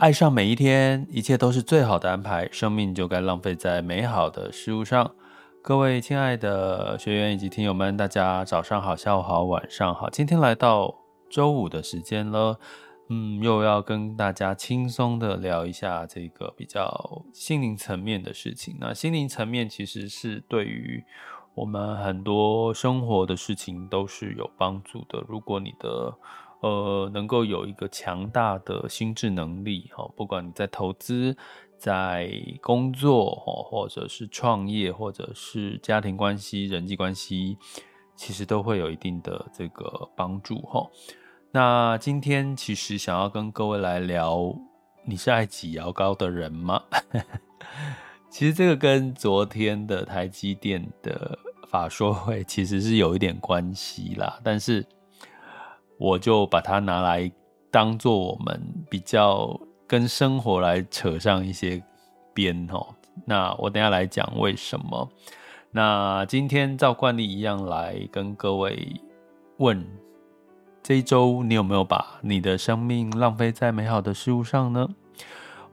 爱上每一天，一切都是最好的安排。生命就该浪费在美好的事物上。各位亲爱的学员以及听友们，大家早上好，下午好，晚上好。今天来到周五的时间了，嗯，又要跟大家轻松的聊一下这个比较心灵层面的事情。那心灵层面其实是对于我们很多生活的事情都是有帮助的。如果你的呃，能够有一个强大的心智能力，哈，不管你在投资、在工作，或者是创业，或者是家庭关系、人际关系，其实都会有一定的这个帮助，哈。那今天其实想要跟各位来聊，你是爱挤牙膏的人吗？其实这个跟昨天的台积电的法说会其实是有一点关系啦，但是。我就把它拿来当做我们比较跟生活来扯上一些边哦。那我等下来讲为什么。那今天照惯例一样来跟各位问：这一周你有没有把你的生命浪费在美好的事物上呢？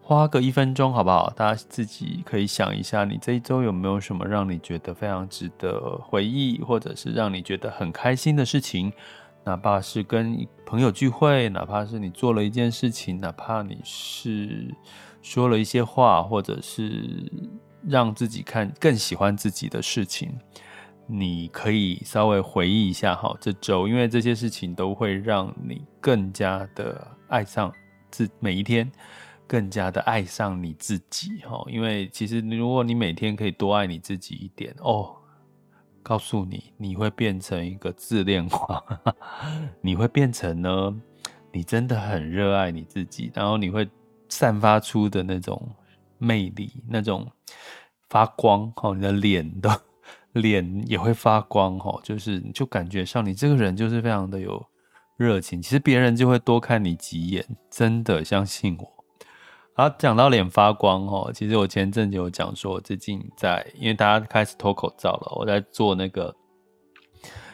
花个一分钟好不好？大家自己可以想一下，你这一周有没有什么让你觉得非常值得回忆，或者是让你觉得很开心的事情？哪怕是跟朋友聚会，哪怕是你做了一件事情，哪怕你是说了一些话，或者是让自己看更喜欢自己的事情，你可以稍微回忆一下哈，这周，因为这些事情都会让你更加的爱上自每一天，更加的爱上你自己哈。因为其实如果你每天可以多爱你自己一点哦。告诉你，你会变成一个自恋狂，你会变成呢，你真的很热爱你自己，然后你会散发出的那种魅力，那种发光哦，你的脸的 脸也会发光哦，就是你就感觉上你这个人就是非常的有热情，其实别人就会多看你几眼，真的相信我。好，讲到脸发光哦，其实我前阵子有讲说，我最近在，因为大家开始脱口罩了，我在做那个，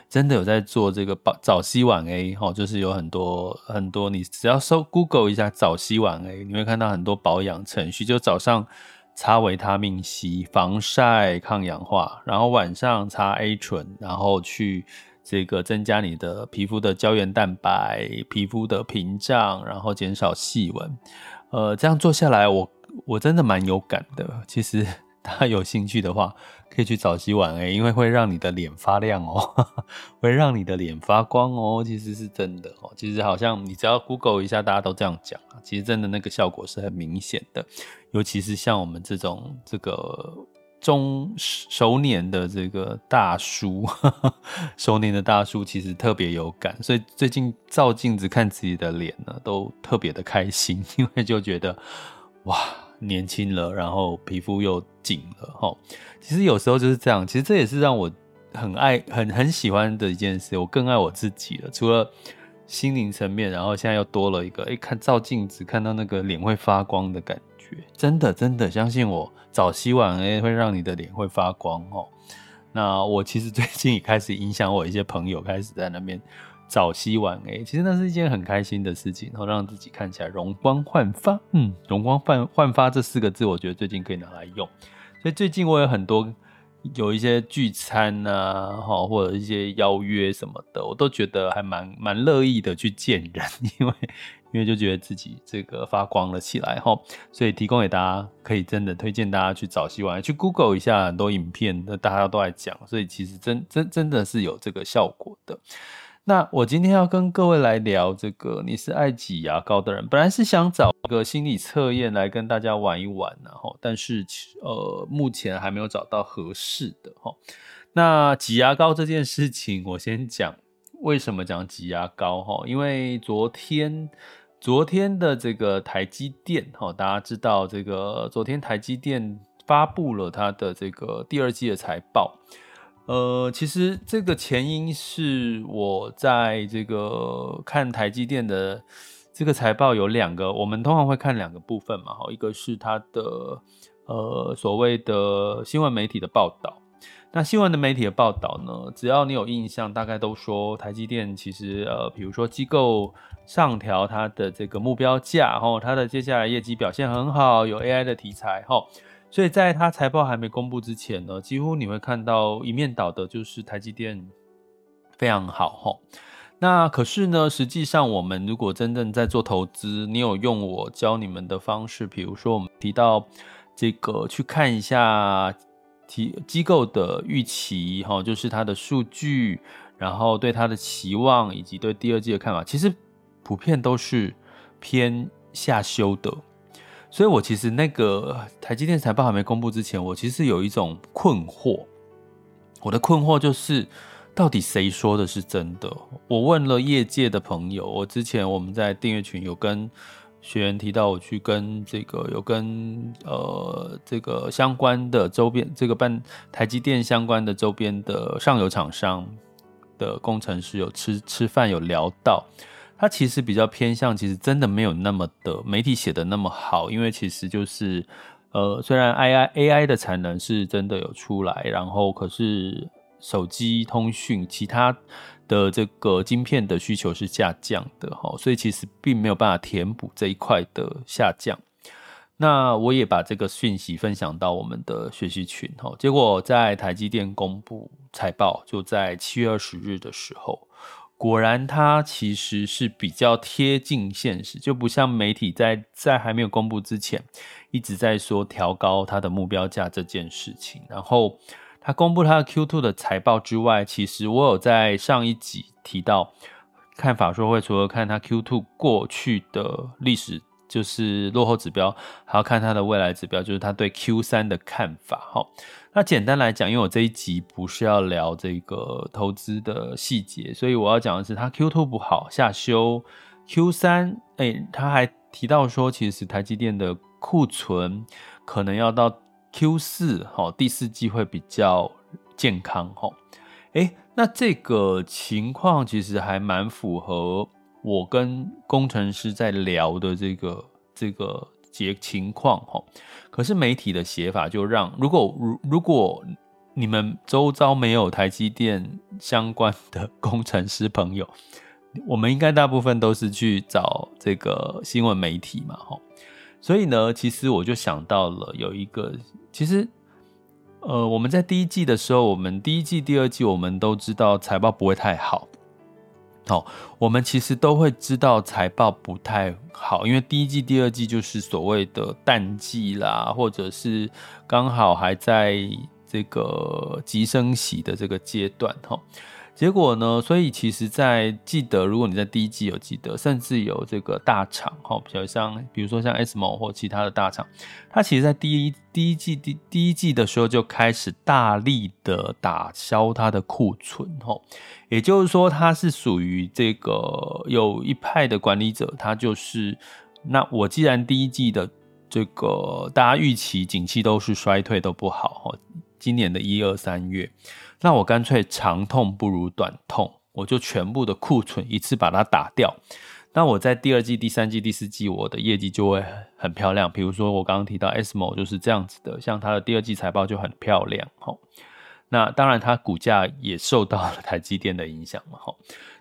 真的有在做这个保早 C 晚 A 哈，就是有很多很多，你只要搜 Google 一下早 C 晚 A，你会看到很多保养程序，就早上擦维他命 C 防晒抗氧化，然后晚上擦 A 醇，然后去这个增加你的皮肤的胶原蛋白、皮肤的屏障，然后减少细纹。呃，这样做下来，我我真的蛮有感的。其实 大家有兴趣的话，可以去早烯晚 A，因为会让你的脸发亮哦，会让你的脸发光哦。其实是真的哦。其实好像你只要 Google 一下，大家都这样讲。其实真的那个效果是很明显的，尤其是像我们这种这个。中熟年的这个大叔，熟年的大叔其实特别有感，所以最近照镜子看自己的脸呢，都特别的开心，因为就觉得哇，年轻了，然后皮肤又紧了哈。其实有时候就是这样，其实这也是让我很爱、很很喜欢的一件事。我更爱我自己了，除了心灵层面，然后现在又多了一个，哎，看照镜子看到那个脸会发光的感觉。真的，真的相信我，早烯晚 A 会让你的脸会发光哦。那我其实最近也开始影响我一些朋友，开始在那边早烯晚 A，其实那是一件很开心的事情，然后让自己看起来容光焕发。嗯，容光焕焕发这四个字，我觉得最近可以拿来用。所以最近我有很多有一些聚餐啊，哈，或者一些邀约什么的，我都觉得还蛮蛮乐意的去见人，因为因为就觉得自己这个发光了起来哈，所以提供给大家，可以真的推荐大家去找希望，去 Google 一下很多影片，那大家都在讲，所以其实真真真的是有这个效果的。那我今天要跟各位来聊这个，你是爱挤牙膏的人。本来是想找一个心理测验来跟大家玩一玩，然后，但是呃，目前还没有找到合适的哈。那挤牙膏这件事情，我先讲为什么讲挤牙膏哈，因为昨天昨天的这个台积电哈，大家知道这个昨天台积电发布了它的这个第二季的财报。呃，其实这个前因是我在这个看台积电的这个财报有两个，我们通常会看两个部分嘛，哈，一个是它的呃所谓的新闻媒体的报道。那新闻的媒体的报道呢，只要你有印象，大概都说台积电其实呃，比如说机构上调它的这个目标价，哈，它的接下来业绩表现很好，有 AI 的题材，哈。所以在它财报还没公布之前呢，几乎你会看到一面倒的，就是台积电非常好吼。那可是呢，实际上我们如果真正在做投资，你有用我教你们的方式，比如说我们提到这个去看一下提机构的预期哈，就是它的数据，然后对它的期望以及对第二季的看法，其实普遍都是偏下修的。所以，我其实那个台积电财报还没公布之前，我其实有一种困惑。我的困惑就是，到底谁说的是真的？我问了业界的朋友，我之前我们在订阅群有跟学员提到，我去跟这个有跟呃这个相关的周边这个办台积电相关的周边的上游厂商的工程师有吃吃饭有聊到。他其实比较偏向，其实真的没有那么的媒体写的那么好，因为其实就是，呃，虽然 AI AI 的产能是真的有出来，然后可是手机通讯其他的这个晶片的需求是下降的哈，所以其实并没有办法填补这一块的下降。那我也把这个讯息分享到我们的学习群哈，结果在台积电公布财报，就在七月二十日的时候。果然，它其实是比较贴近现实，就不像媒体在在还没有公布之前一直在说调高它的目标价这件事情。然后，它公布它的 Q2 的财报之外，其实我有在上一集提到，看法说会除了看它 Q2 过去的历史，就是落后指标，还要看它的未来指标，就是它对 Q3 的看法。哈。那简单来讲，因为我这一集不是要聊这个投资的细节，所以我要讲的是，它 Q2 不好下修，Q3，哎，他还提到说，其实台积电的库存可能要到 Q4，哈，第四季会比较健康，哈，哎，那这个情况其实还蛮符合我跟工程师在聊的这个这个。节情况哈，可是媒体的写法就让，如果如如果你们周遭没有台积电相关的 工程师朋友，我们应该大部分都是去找这个新闻媒体嘛哈，所以呢，其实我就想到了有一个，其实呃，我们在第一季的时候，我们第一季、第二季，我们都知道财报不会太好。好、我们其实都会知道财报不太好，因为第一季、第二季就是所谓的淡季啦，或者是刚好还在这个急升息的这个阶段，哈、结果呢？所以其实，在记得，如果你在第一季有记得，甚至有这个大厂，哈，比如像，比如说像 ASML 或其他的大厂，它其实，在第一第一季第第一季的时候就开始大力的打消它的库存，哈，也就是说，它是属于这个有一派的管理者，他就是，那我既然第一季的这个大家预期景气都是衰退都不好，哈，今年的一二三月。那我干脆长痛不如短痛，我就全部的库存一次把它打掉。那我在第二季、第三季、第四季，我的业绩就会很漂亮。比如说我刚刚提到 ASML 就是这样子的，像它的第二季财报就很漂亮。齁，那当然它股价也受到了台积电的影响嘛。齁，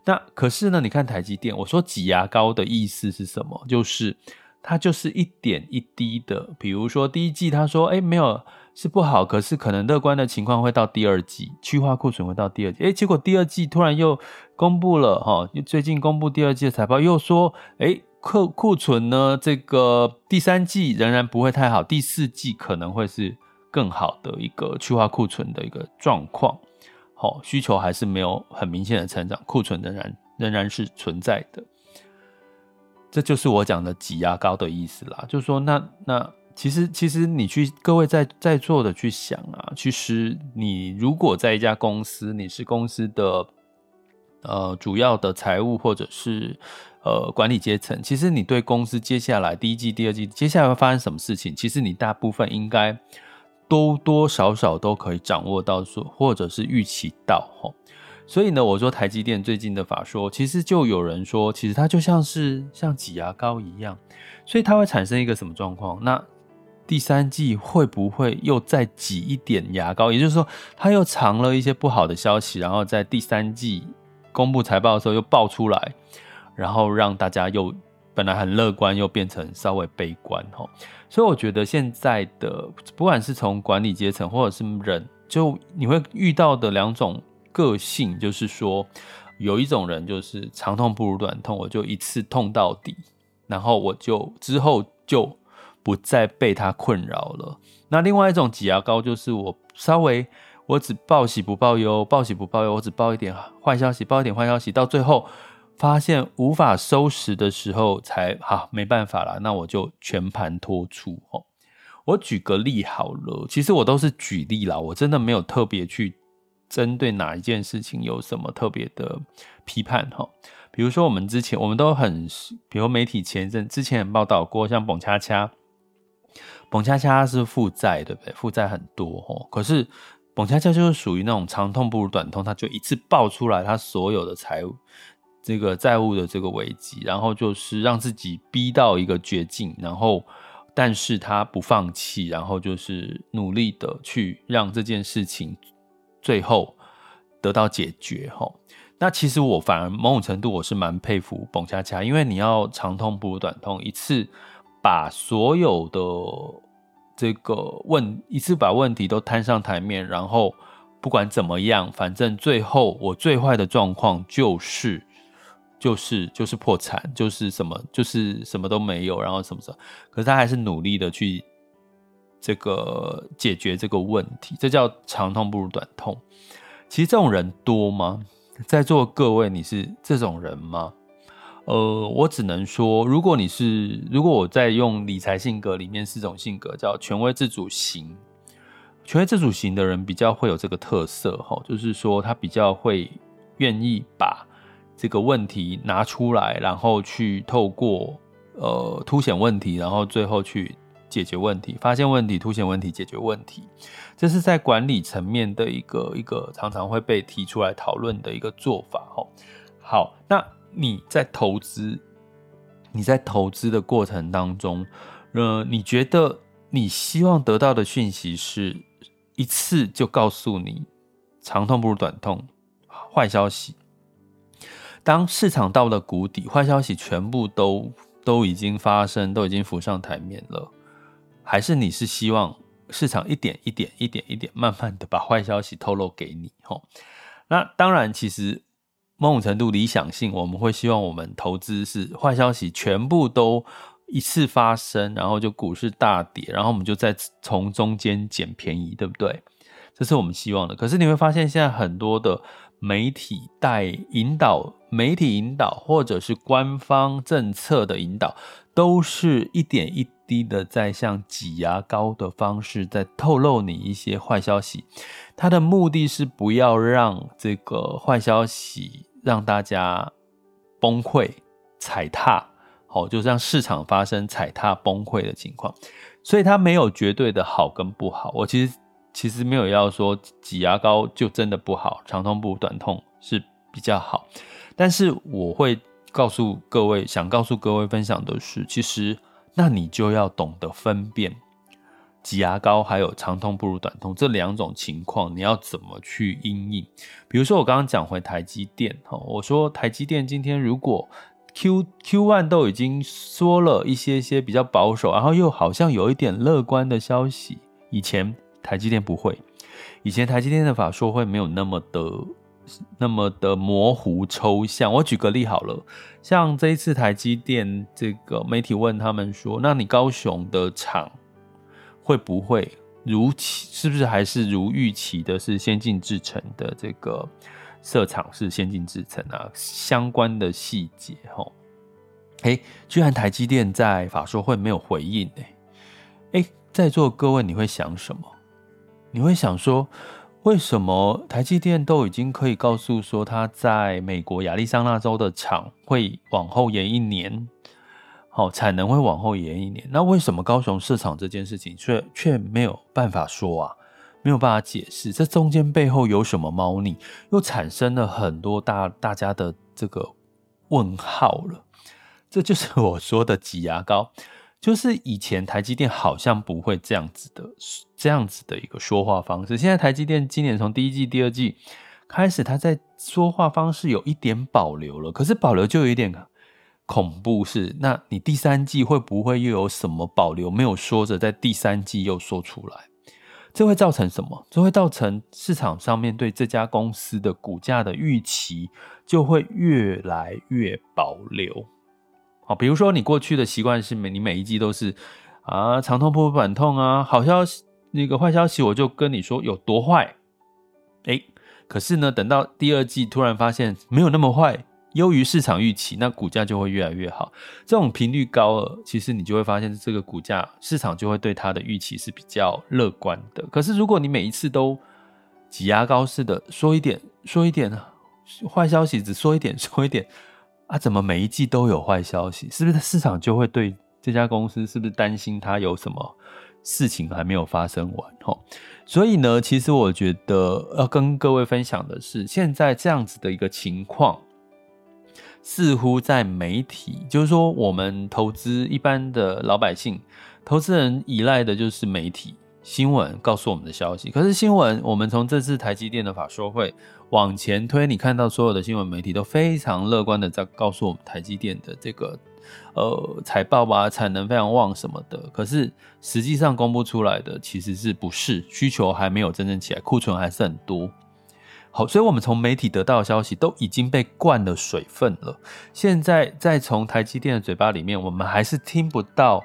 那可是呢，你看台积电，我说挤牙膏的意思是什么？就是它就是一点一滴的，比如说第一季他说，哎，没有。是不好，可是可能乐观的情况会到第二季，去化库存会到第二季。诶，结果第二季突然又公布了哈，最近公布第二季的财报，又说，诶，库库存呢，这个第三季仍然不会太好，第四季可能会是更好的一个去化库存的一个状况。好，需求还是没有很明显的成长，库存仍然仍然是存在的。这就是我讲的挤牙膏的意思啦，就是说，那那其实其实你去各位在在座的去想啊，其实你如果在一家公司，你是公司的呃主要的财务或者是呃管理阶层，其实你对公司接下来第一季、第二季接下来会发生什么事情，其实你大部分应该多多少少都可以掌握到说，或者是预期到哈。所以呢，我说台积电最近的法说，其实就有人说，其实它就像是像挤牙膏一样，所以它会产生一个什么状况？那第三季会不会又再挤一点牙膏？也就是说，它又藏了一些不好的消息，然后在第三季公布财报的时候又爆出来，然后让大家又本来很乐观，又变成稍微悲观哦。所以我觉得现在的不管是从管理阶层或者是人，就你会遇到的两种。个性就是说，有一种人就是长痛不如短痛，我就一次痛到底，然后我就之后就不再被他困扰了。那另外一种挤牙膏就是我稍微我只报喜不报忧，报喜不报忧，我只报一点坏消息，报一点坏消息，到最后发现无法收拾的时候才，才啊没办法了，那我就全盘托出哦。我举个例好了，其实我都是举例啦，我真的没有特别去。针对哪一件事情有什么特别的批判哈？比如说我们之前我们都很，比如媒体前一阵之前报道过，像澎恰恰，澎恰恰是负债对不对？负债很多哈，可是澎恰恰就是属于那种长痛不如短痛，他就一次爆出来他所有的财务这个债务的这个危机，然后就是让自己逼到一个绝境，然后但是他不放弃，然后就是努力的去让这件事情。最后得到解决吼，那其实我反而某种程度我是蛮佩服澎恰恰，因为你要长痛不如短痛，一次把所有的这个问一次把问题都摊上台面，然后不管怎么样，反正最后我最坏的状况就是就是就是破产，就是什么就是什么都没有，然后什么什么，可是他还是努力的去。这个解决这个问题，这叫长痛不如短痛。其实这种人多吗？在座各位，你是这种人吗？呃，我只能说，如果你是，如果我在用理财性格里面四种性格，叫权威自主型。权威自主型的人比较会有这个特色，哈，就是说他比较会愿意把这个问题拿出来，然后去透过呃凸显问题，然后最后去。解决问题，发现问题，凸显问题，解决问题，这是在管理层面的一个一个常常会被提出来讨论的一个做法哈。好，那你在投资，你在投资的过程当中，呃，你觉得你希望得到的讯息是一次就告诉你长痛不如短痛，坏消息。当市场到了谷底，坏消息全部都都已经发生，都已经浮上台面了。还是你是希望市场一点一点一点一点慢慢的把坏消息透露给你吼？那当然，其实某种程度理想性，我们会希望我们投资是坏消息全部都一次发生，然后就股市大跌，然后我们就再从中间捡便宜，对不对？这是我们希望的。可是你会发现，现在很多的媒体带引导、媒体引导，或者是官方政策的引导，都是一点一。低的在像挤牙膏的方式在透露你一些坏消息，它的目的是不要让这个坏消息让大家崩溃踩踏，好，就让市场发生踩踏崩溃的情况。所以它没有绝对的好跟不好。我其实其实没有要说挤牙膏就真的不好，长痛不如短痛是比较好。但是我会告诉各位，想告诉各位分享的是，其实。那你就要懂得分辨挤牙膏还有长痛不如短痛这两种情况，你要怎么去因应？比如说我刚刚讲回台积电哈，我说台积电今天如果 Q Q one 都已经说了一些些比较保守，然后又好像有一点乐观的消息，以前台积电不会。以前台积电的法说会没有那么的那么的模糊抽象。我举个例好了，像这一次台积电这个媒体问他们说，那你高雄的厂会不会如期？是不是还是如预期的是先进制程的这个设厂是先进制程啊？相关的细节吼，哎，居然台积电在法说会没有回应哎，哎，在座各位你会想什么？你会想说，为什么台积电都已经可以告诉说，他在美国亚利桑那州的厂会往后延一年，好，产能会往后延一年，那为什么高雄设厂这件事情却却没有办法说啊？没有办法解释，这中间背后有什么猫腻？又产生了很多大大家的这个问号了。这就是我说的挤牙膏。就是以前台积电好像不会这样子的，这样子的一个说话方式。现在台积电今年从第一季、第二季开始，他在说话方式有一点保留了。可是保留就有一点恐怖，是那你第三季会不会又有什么保留没有说着，在第三季又说出来？这会造成什么？这会造成市场上面对这家公司的股价的预期就会越来越保留。比如说你过去的习惯是每你每一季都是啊长痛不如短痛啊，好消息那个坏消息我就跟你说有多坏，哎，可是呢等到第二季突然发现没有那么坏，优于市场预期，那股价就会越来越好。这种频率高了，其实你就会发现这个股价市场就会对它的预期是比较乐观的。可是如果你每一次都挤牙膏似的说一点说一点坏消息，只说一点说一点。啊，怎么每一季都有坏消息？是不是市场就会对这家公司是不是担心它有什么事情还没有发生完？吼，所以呢，其实我觉得要跟各位分享的是，现在这样子的一个情况，似乎在媒体，就是说我们投资一般的老百姓、投资人依赖的就是媒体。新闻告诉我们的消息，可是新闻，我们从这次台积电的法说会往前推，你看到所有的新闻媒体都非常乐观的在告诉我们台积电的这个呃财报啊，产能非常旺什么的。可是实际上公布出来的其实是不是需求还没有真正起来，库存还是很多。好，所以我们从媒体得到的消息都已经被灌了水分了。现在再从台积电的嘴巴里面，我们还是听不到。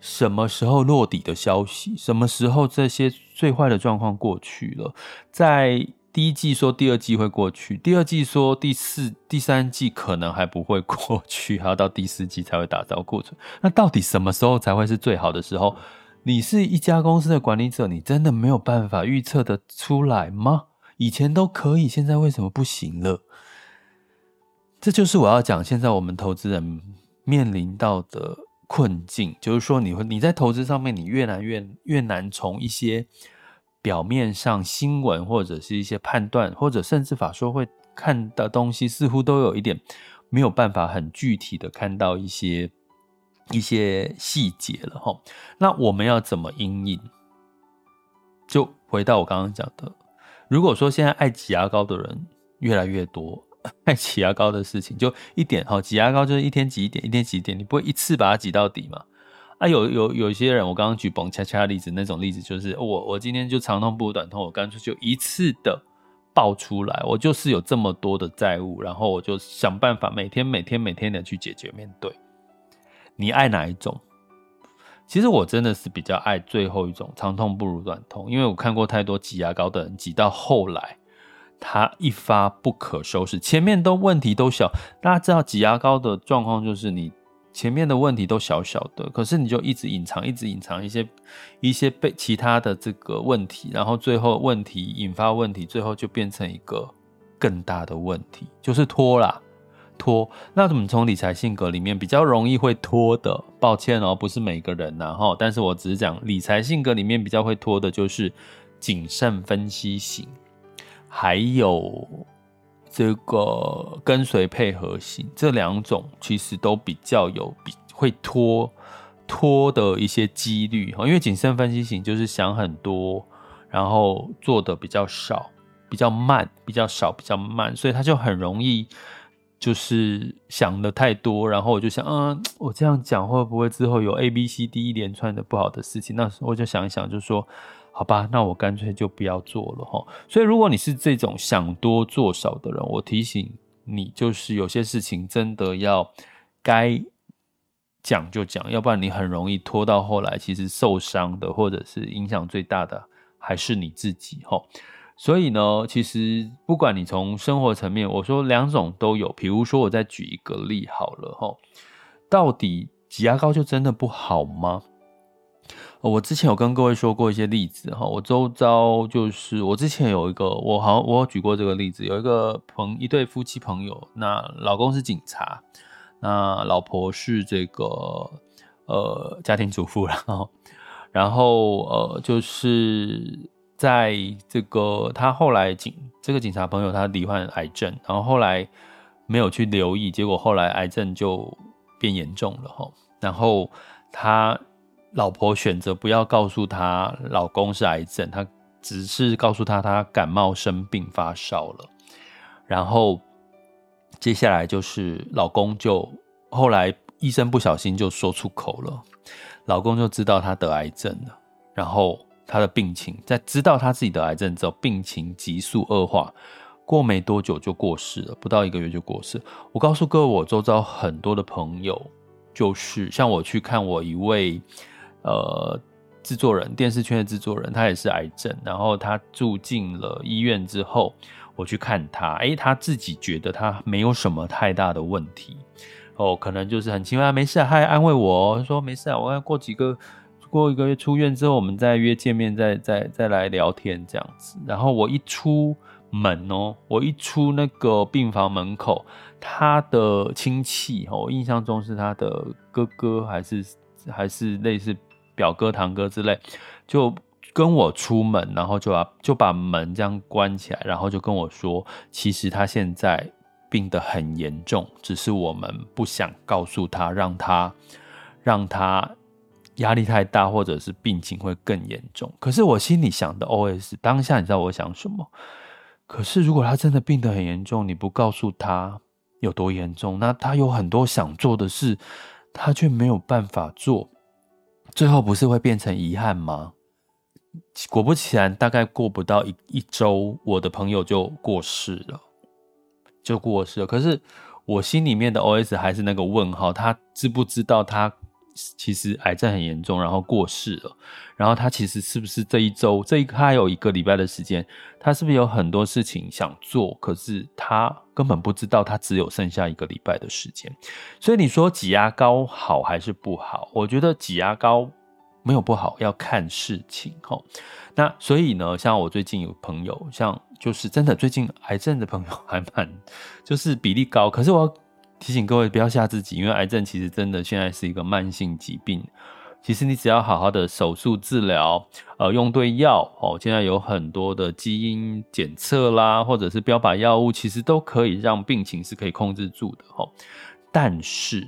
什么时候落底的消息？什么时候这些最坏的状况过去了？在第一季说第二季会过去，第二季说第四、第三季可能还不会过去，还要到第四季才会打造库存。那到底什么时候才会是最好的时候？你是一家公司的管理者，你真的没有办法预测得出来吗？以前都可以，现在为什么不行了？这就是我要讲，现在我们投资人面临到的。困境就是说，你会你在投资上面，你越来越越难从一些表面上新闻或者是一些判断，或者甚至法说会看的东西，似乎都有一点没有办法很具体的看到一些一些细节了哈。那我们要怎么因应？就回到我刚刚讲的，如果说现在爱挤牙膏的人越来越多。爱挤牙膏的事情就一点哈，挤牙膏就是一天挤一点，一天挤一点，你不会一次把它挤到底嘛？啊，有有有些人，我刚刚举蹦恰恰的例子，那种例子就是我我今天就长痛不如短痛，我干脆就一次的爆出来，我就是有这么多的债务，然后我就想办法每天每天每天的去解决面对。你爱哪一种？其实我真的是比较爱最后一种，长痛不如短痛，因为我看过太多挤牙膏的人挤到后来。它一发不可收拾，前面都问题都小，大家知道挤牙膏的状况就是你前面的问题都小小的，可是你就一直隐藏，一直隐藏一些一些被其他的这个问题，然后最后问题引发问题，最后就变成一个更大的问题，就是拖啦拖。那怎么从理财性格里面比较容易会拖的？抱歉哦，不是每个人呐哈，但是我只是讲理财性格里面比较会拖的就是谨慎分析型。还有这个跟随配合型，这两种其实都比较有比会拖拖的一些几率哈，因为谨慎分析型就是想很多，然后做的比较少，比较慢，比较少，比较慢，所以他就很容易就是想的太多，然后我就想，嗯，我这样讲会不会之后有 A B C D 一连串的不好的事情？那我就想一想，就说。好吧，那我干脆就不要做了哈。所以，如果你是这种想多做少的人，我提醒你，就是有些事情真的要该讲就讲，要不然你很容易拖到后来，其实受伤的或者是影响最大的还是你自己哈。所以呢，其实不管你从生活层面，我说两种都有。比如说，我再举一个例好了哈，到底挤牙膏就真的不好吗？我之前有跟各位说过一些例子哈，我周遭就是我之前有一个，我好像我有举过这个例子，有一个朋一对夫妻朋友，那老公是警察，那老婆是这个呃家庭主妇，然后然后呃就是。在这个他后来警这个警察朋友他罹患癌症，然后后来没有去留意，结果后来癌症就变严重了哈。然后他老婆选择不要告诉他老公是癌症，他只是告诉他他感冒生病发烧了。然后接下来就是老公就后来医生不小心就说出口了，老公就知道他得癌症了，然后。他的病情在知道他自己得癌症之后，病情急速恶化，过没多久就过世了，不到一个月就过世。我告诉各位，我周遭很多的朋友，就是像我去看我一位呃制作人，电视圈的制作人，他也是癌症，然后他住进了医院之后，我去看他，诶，他自己觉得他没有什么太大的问题，哦，可能就是很轻松，没事，他还安慰我说没事啊，我要过几个。过一个月出院之后，我们再约见面，再再再来聊天这样子。然后我一出门哦，我一出那个病房门口，他的亲戚哦，我印象中是他的哥哥还是还是类似表哥堂哥之类，就跟我出门，然后就把就把门这样关起来，然后就跟我说，其实他现在病得很严重，只是我们不想告诉他，让他让他。压力太大，或者是病情会更严重。可是我心里想的 OS，当下你知道我想什么？可是如果他真的病得很严重，你不告诉他有多严重，那他有很多想做的事，他却没有办法做，最后不是会变成遗憾吗？果不其然，大概过不到一一周，我的朋友就过世了，就过世了。可是我心里面的 OS 还是那个问号，他知不知道他？其实癌症很严重，然后过世了。然后他其实是不是这一周，这一他有一个礼拜的时间，他是不是有很多事情想做？可是他根本不知道，他只有剩下一个礼拜的时间。所以你说挤牙膏好还是不好？我觉得挤牙膏没有不好，要看事情。吼，那所以呢，像我最近有朋友，像就是真的最近癌症的朋友还蛮，就是比例高。可是我。提醒各位不要吓自己，因为癌症其实真的现在是一个慢性疾病。其实你只要好好的手术治疗，呃，用对药哦，现在有很多的基因检测啦，或者是标靶药物，其实都可以让病情是可以控制住的哦。但是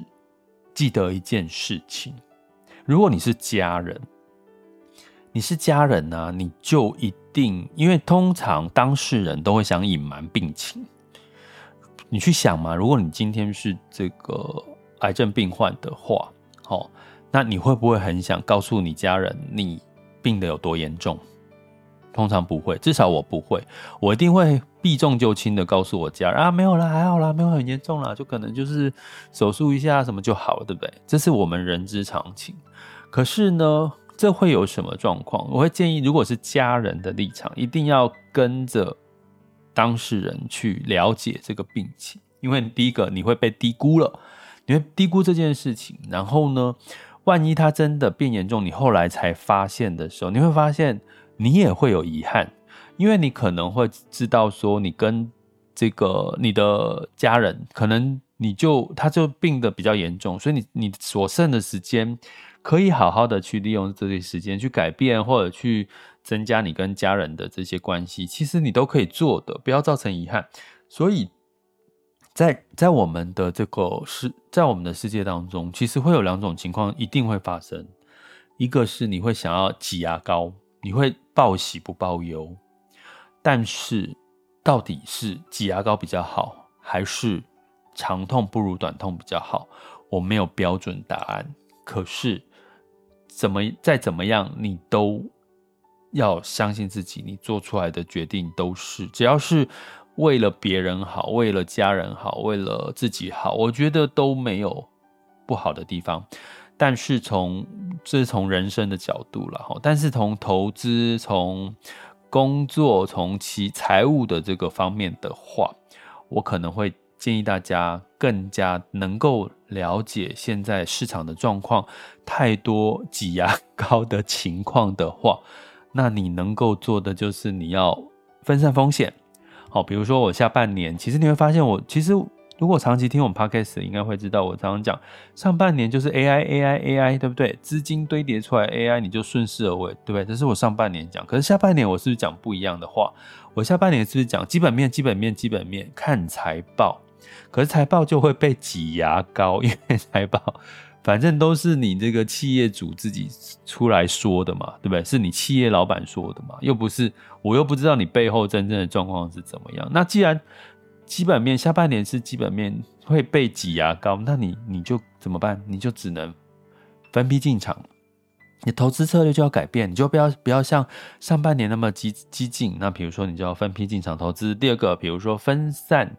记得一件事情，如果你是家人，你是家人呢，你就一定，因为通常当事人都会想隐瞒病情。你去想嘛，如果你今天是这个癌症病患的话，好，那你会不会很想告诉你家人你病得有多严重？通常不会，至少我不会，我一定会避重就轻的告诉我家人啊，没有啦，还好啦，没有很严重啦，就可能就是手术一下什么就好了，对不对？这是我们人之常情。可是呢，这会有什么状况？我会建议，如果是家人的立场，一定要跟着。当事人去了解这个病情，因为第一个你会被低估了，你会低估这件事情。然后呢，万一他真的变严重，你后来才发现的时候，你会发现你也会有遗憾，因为你可能会知道说，你跟这个你的家人，可能你就他就病得比较严重，所以你你所剩的时间可以好好的去利用这些时间去改变或者去。增加你跟家人的这些关系，其实你都可以做的，不要造成遗憾。所以在在我们的这个世，在我们的世界当中，其实会有两种情况一定会发生：一个是你会想要挤牙膏，你会报喜不报忧。但是到底是挤牙膏比较好，还是长痛不如短痛比较好？我没有标准答案。可是怎么再怎么样，你都。要相信自己，你做出来的决定都是只要是为了别人好，为了家人好，为了自己好，我觉得都没有不好的地方。但是从这是从人生的角度了哈，但是从投资、从工作、从其财务的这个方面的话，我可能会建议大家更加能够了解现在市场的状况，太多挤牙膏的情况的话。那你能够做的就是你要分散风险，好，比如说我下半年，其实你会发现我其实如果长期听我们 podcast，应该会知道我常常讲上半年就是 AI AI AI，对不对？资金堆叠出来 AI，你就顺势而为，对不对？这是我上半年讲，可是下半年我是不是讲不一样的话？我下半年是不是讲基本面、基本面、基本面，看财报？可是财报就会被挤牙膏，因为财报。反正都是你这个企业主自己出来说的嘛，对不对？是你企业老板说的嘛，又不是，我又不知道你背后真正的状况是怎么样。那既然基本面下半年是基本面会被挤牙膏，那你你就怎么办？你就只能分批进场，你投资策略就要改变，你就不要不要像上半年那么激激进。那比如说，你就要分批进场投资。第二个，比如说分散。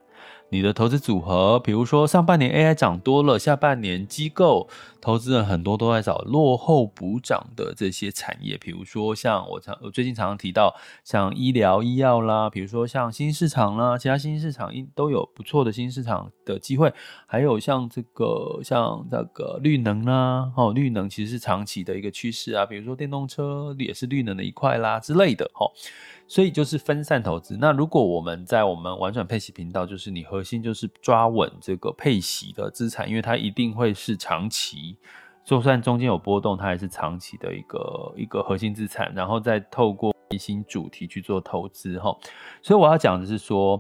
你的投资组合，比如说上半年 AI 涨多了，下半年机构投资人很多都在找落后补涨的这些产业，比如说像我常我最近常常提到像医疗医药啦，比如说像新市场啦，其他新市场都有不错的新市场的机会，还有像这个像那个绿能啦，哦，绿能其实是长期的一个趋势啊，比如说电动车也是绿能的一块啦之类的，哦。所以就是分散投资。那如果我们在我们玩转配息频道，就是你核心就是抓稳这个配息的资产，因为它一定会是长期，就算中间有波动，它还是长期的一个一个核心资产。然后再透过一新主题去做投资哈。所以我要讲的是说，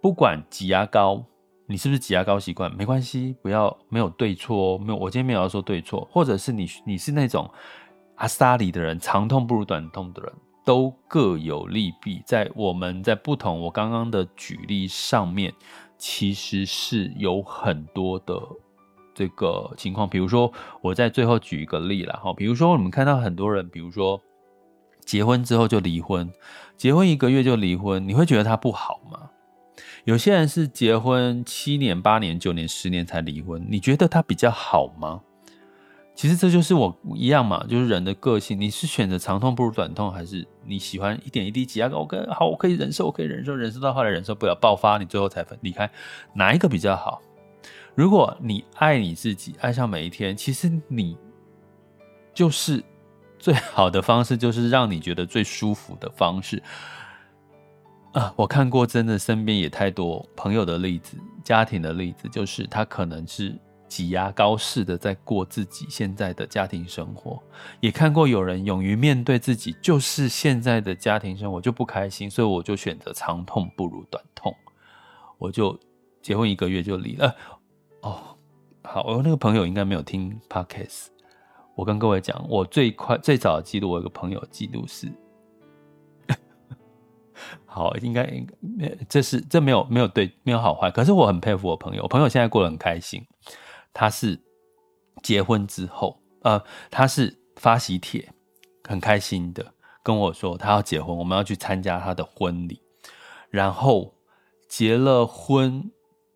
不管挤牙膏，你是不是挤牙膏习惯，没关系，不要没有对错哦，没有，我今天没有要说对错，或者是你你是那种阿萨里的人，长痛不如短痛的人。都各有利弊，在我们在不同我刚刚的举例上面，其实是有很多的这个情况。比如说，我在最后举一个例啦，哈，比如说我们看到很多人，比如说结婚之后就离婚，结婚一个月就离婚，你会觉得他不好吗？有些人是结婚七年、八年、九年、十年才离婚，你觉得他比较好吗？其实这就是我一样嘛，就是人的个性。你是选择长痛不如短痛，还是你喜欢一点一滴挤压？OK，好，我可以忍受，我可以忍受，忍受到后来忍受不了爆发，你最后才分离开，哪一个比较好？如果你爱你自己，爱上每一天，其实你就是最好的方式，就是让你觉得最舒服的方式啊！我看过，真的身边也太多朋友的例子，家庭的例子，就是他可能是。挤牙膏似的在过自己现在的家庭生活，也看过有人勇于面对自己，就是现在的家庭生活就不开心，所以我就选择长痛不如短痛，我就结婚一个月就离了。哦，好，我那个朋友应该没有听 Podcast。我跟各位讲，我最快最早的记录，我有个朋友记录是，好，应该应该这是这没有没有对没有好坏，可是我很佩服我朋友，朋友现在过得很开心。他是结婚之后，呃，他是发喜帖，很开心的跟我说他要结婚，我们要去参加他的婚礼。然后结了婚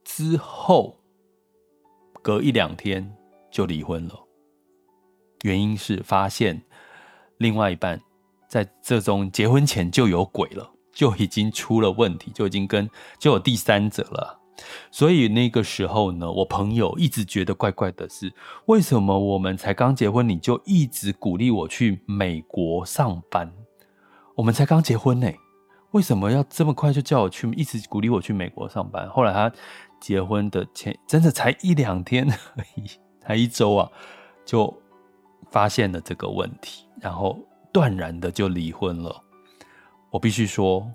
之后，隔一两天就离婚了。原因是发现另外一半在这种结婚前就有鬼了，就已经出了问题，就已经跟就有第三者了。所以那个时候呢，我朋友一直觉得怪怪的是，为什么我们才刚结婚，你就一直鼓励我去美国上班？我们才刚结婚呢，为什么要这么快就叫我去，一直鼓励我去美国上班？后来他结婚的前，真的才一两天而已，才一周啊，就发现了这个问题，然后断然的就离婚了。我必须说。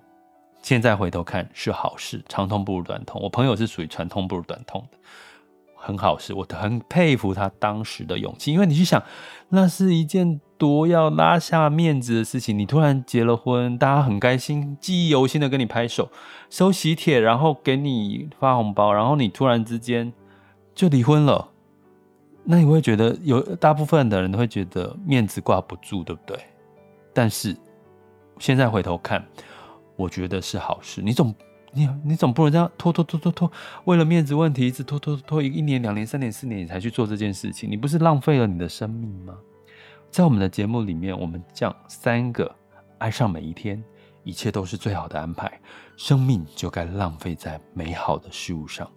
现在回头看是好事，长痛不如短痛。我朋友是属于长痛不如短痛的，很好事。我很佩服他当时的勇气，因为你去想，那是一件多要拉下面子的事情。你突然结了婚，大家很开心，记忆犹新的跟你拍手、收喜帖，然后给你发红包，然后你突然之间就离婚了，那你会觉得有大部分的人都会觉得面子挂不住，对不对？但是现在回头看，我觉得是好事。你总你你总不能这样拖拖拖拖拖，为了面子问题一直拖拖拖一年、两年、三年、四年，你才去做这件事情，你不是浪费了你的生命吗？在我们的节目里面，我们讲三个爱上每一天，一切都是最好的安排，生命就该浪费在美好的事物上，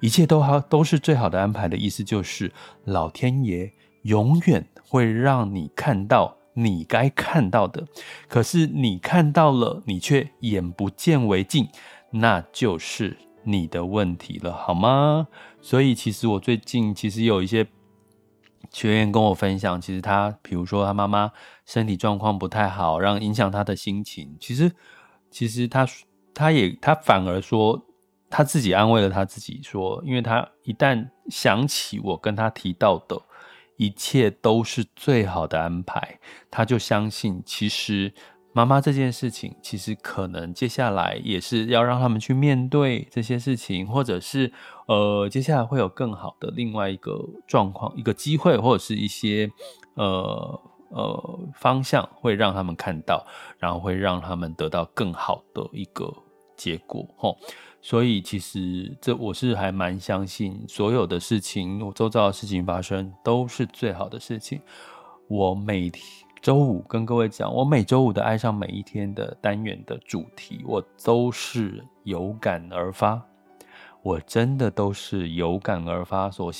一切都好都是最好的安排的意思就是老天爷永远会让你看到。你该看到的，可是你看到了，你却眼不见为净，那就是你的问题了，好吗？所以，其实我最近其实有一些学员跟我分享，其实他，比如说他妈妈身体状况不太好，让影响他的心情。其实，其实他他也他反而说他自己安慰了他自己，说，因为他一旦想起我跟他提到的。一切都是最好的安排，他就相信，其实妈妈这件事情，其实可能接下来也是要让他们去面对这些事情，或者是呃，接下来会有更好的另外一个状况、一个机会，或者是一些呃呃方向，会让他们看到，然后会让他们得到更好的一个结果，吼。所以其实这我是还蛮相信，所有的事情，我周遭的事情发生都是最好的事情。我每天周五跟各位讲，我每周五的爱上每一天的单元的主题，我都是有感而发，我真的都是有感而发所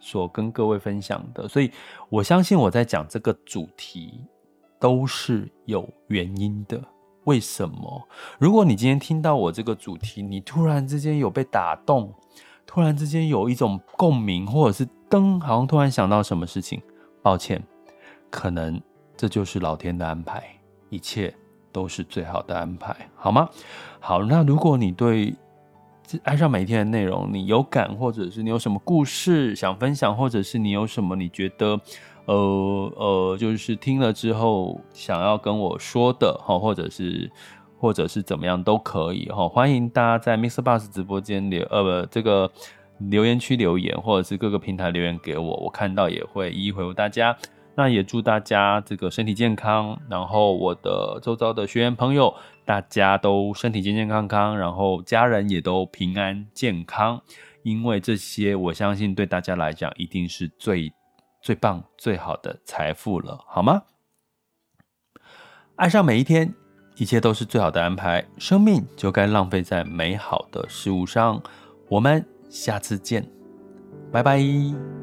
所跟各位分享的。所以我相信我在讲这个主题都是有原因的。为什么？如果你今天听到我这个主题，你突然之间有被打动，突然之间有一种共鸣，或者是灯好像突然想到什么事情，抱歉，可能这就是老天的安排，一切都是最好的安排，好吗？好，那如果你对爱上每一天的内容你有感，或者是你有什么故事想分享，或者是你有什么你觉得。呃呃，就是听了之后想要跟我说的哈，或者是或者是怎么样都可以哈，欢迎大家在 MixerBox 直播间留呃不这个留言区留言，或者是各个平台留言给我，我看到也会一一回复大家。那也祝大家这个身体健康，然后我的周遭的学员朋友大家都身体健健康康，然后家人也都平安健康，因为这些我相信对大家来讲一定是最。最棒、最好的财富了，好吗？爱上每一天，一切都是最好的安排。生命就该浪费在美好的事物上。我们下次见，拜拜。